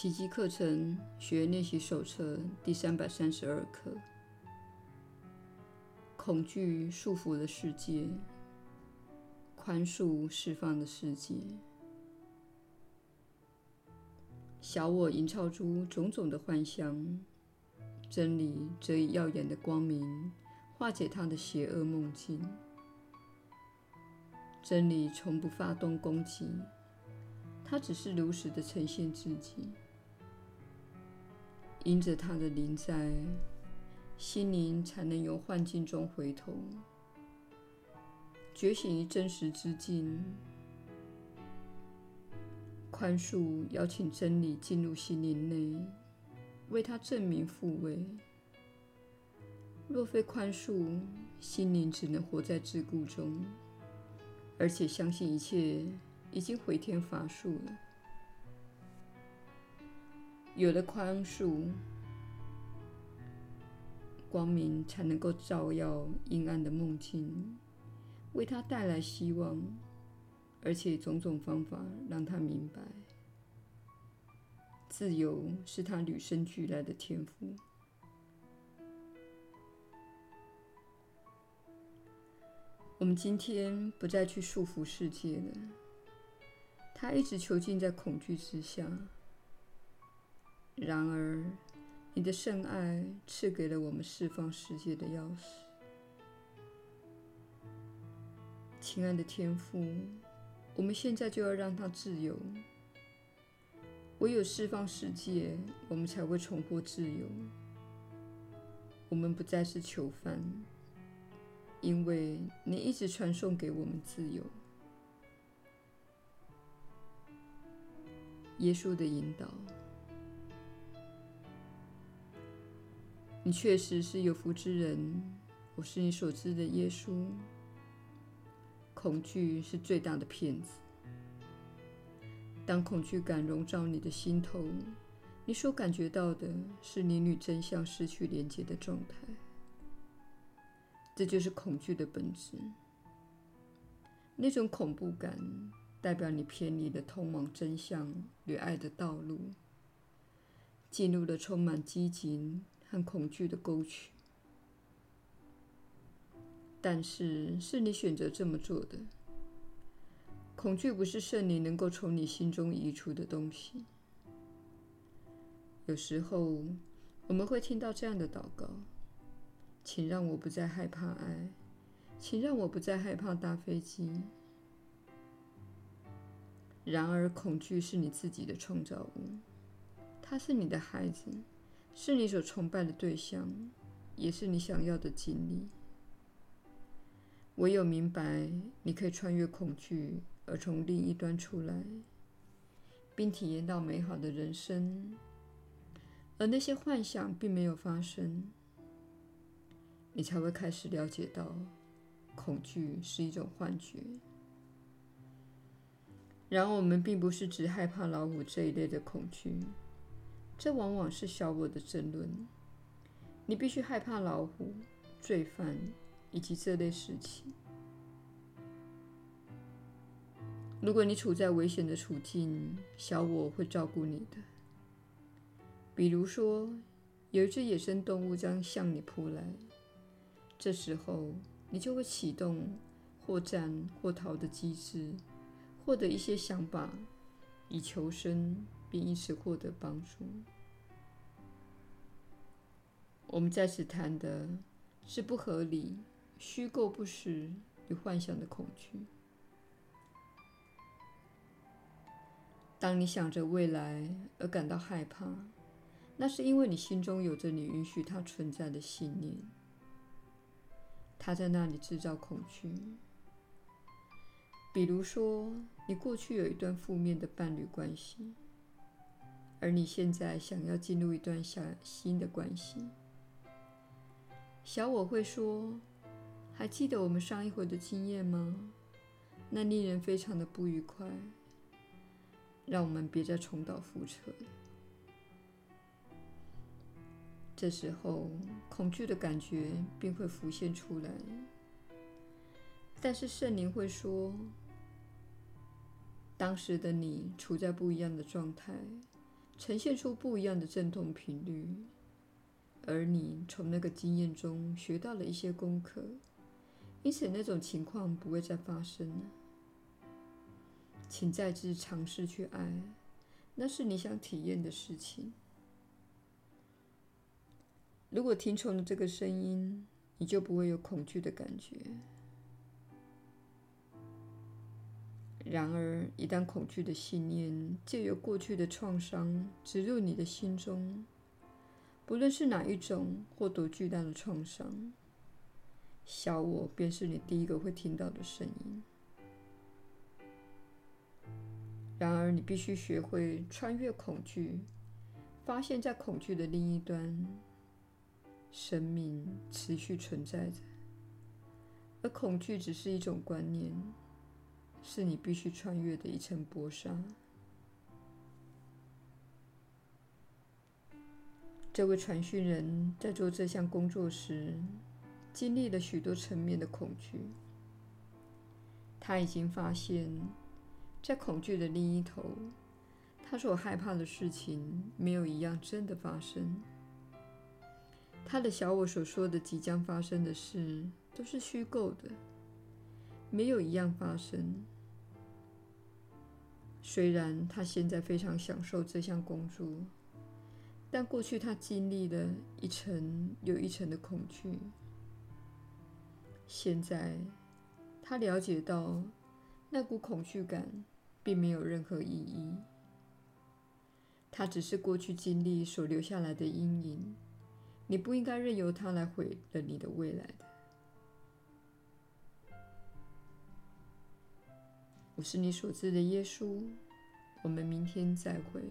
奇迹课程学练习手册第三百三十二课：恐惧束缚的世界，宽恕释放的世界。小我营造出种种的幻象，真理则以耀眼的光明化解他的邪恶梦境。真理从不发动攻击，它只是如实的呈现自己。因着他的临在，心灵才能由幻境中回头，觉醒于真实之境。宽恕邀请真理进入心灵内，为他证明复位。若非宽恕，心灵只能活在桎梏中。而且相信一切已经回天乏术了。有了宽恕，光明才能够照耀阴暗的梦境，为他带来希望。而且种种方法让他明白，自由是他与生俱来的天赋。我们今天不再去束缚世界了，他一直囚禁在恐惧之下。然而，你的圣爱赐给了我们释放世界的钥匙。亲爱的天父，我们现在就要让他自由。唯有释放世界，我们才会重获自由。我们不再是囚犯。因为你一直传送给我们自由，耶稣的引导，你确实是有福之人。我是你所知的耶稣。恐惧是最大的骗子。当恐惧感笼罩你的心头，你所感觉到的是你与真相失去连接的状态。这就是恐惧的本质。那种恐怖感代表你偏离了通往真相与爱的道路，进入了充满激情和恐惧的沟渠。但是，是你选择这么做的。恐惧不是圣灵能够从你心中移除的东西。有时候，我们会听到这样的祷告。请让我不再害怕爱，请让我不再害怕搭飞机。然而，恐惧是你自己的创造物，它是你的孩子，是你所崇拜的对象，也是你想要的经历。唯有明白你可以穿越恐惧而从另一端出来，并体验到美好的人生，而那些幻想并没有发生。你才会开始了解到，恐惧是一种幻觉。然而，我们并不是只害怕老虎这一类的恐惧，这往往是小我的争论。你必须害怕老虎、罪犯以及这类事情。如果你处在危险的处境，小我会照顾你的。比如说，有一只野生动物将向你扑来。这时候，你就会启动或战或逃的机制，获得一些想法，以求生，并因此获得帮助。我们在此谈的是不合理、虚构不实与幻想的恐惧。当你想着未来而感到害怕，那是因为你心中有着你允许它存在的信念。它在那里制造恐惧。比如说，你过去有一段负面的伴侣关系，而你现在想要进入一段小新的关系。小我会说：“还记得我们上一回的经验吗？那令人非常的不愉快。让我们别再重蹈覆辙。”这时候，恐惧的感觉便会浮现出来。但是圣灵会说：“当时的你处在不一样的状态，呈现出不一样的振动频率，而你从那个经验中学到了一些功课，因此那种情况不会再发生了。请再次尝试去爱，那是你想体验的事情。如果听从了这个声音，你就不会有恐惧的感觉。然而，一旦恐惧的信念借由过去的创伤植入你的心中，不论是哪一种或多巨大的创伤，小我便是你第一个会听到的声音。然而，你必须学会穿越恐惧，发现在恐惧的另一端。生命持续存在着，而恐惧只是一种观念，是你必须穿越的一层薄纱。这位传讯人在做这项工作时，经历了许多层面的恐惧。他已经发现，在恐惧的另一头，他所害怕的事情没有一样真的发生。他的小我所说的即将发生的事都是虚构的，没有一样发生。虽然他现在非常享受这项工作，但过去他经历了一层又一层的恐惧。现在他了解到，那股恐惧感并没有任何意义，它只是过去经历所留下来的阴影。你不应该任由它来毁了你的未来的。我是你所知的耶稣，我们明天再会。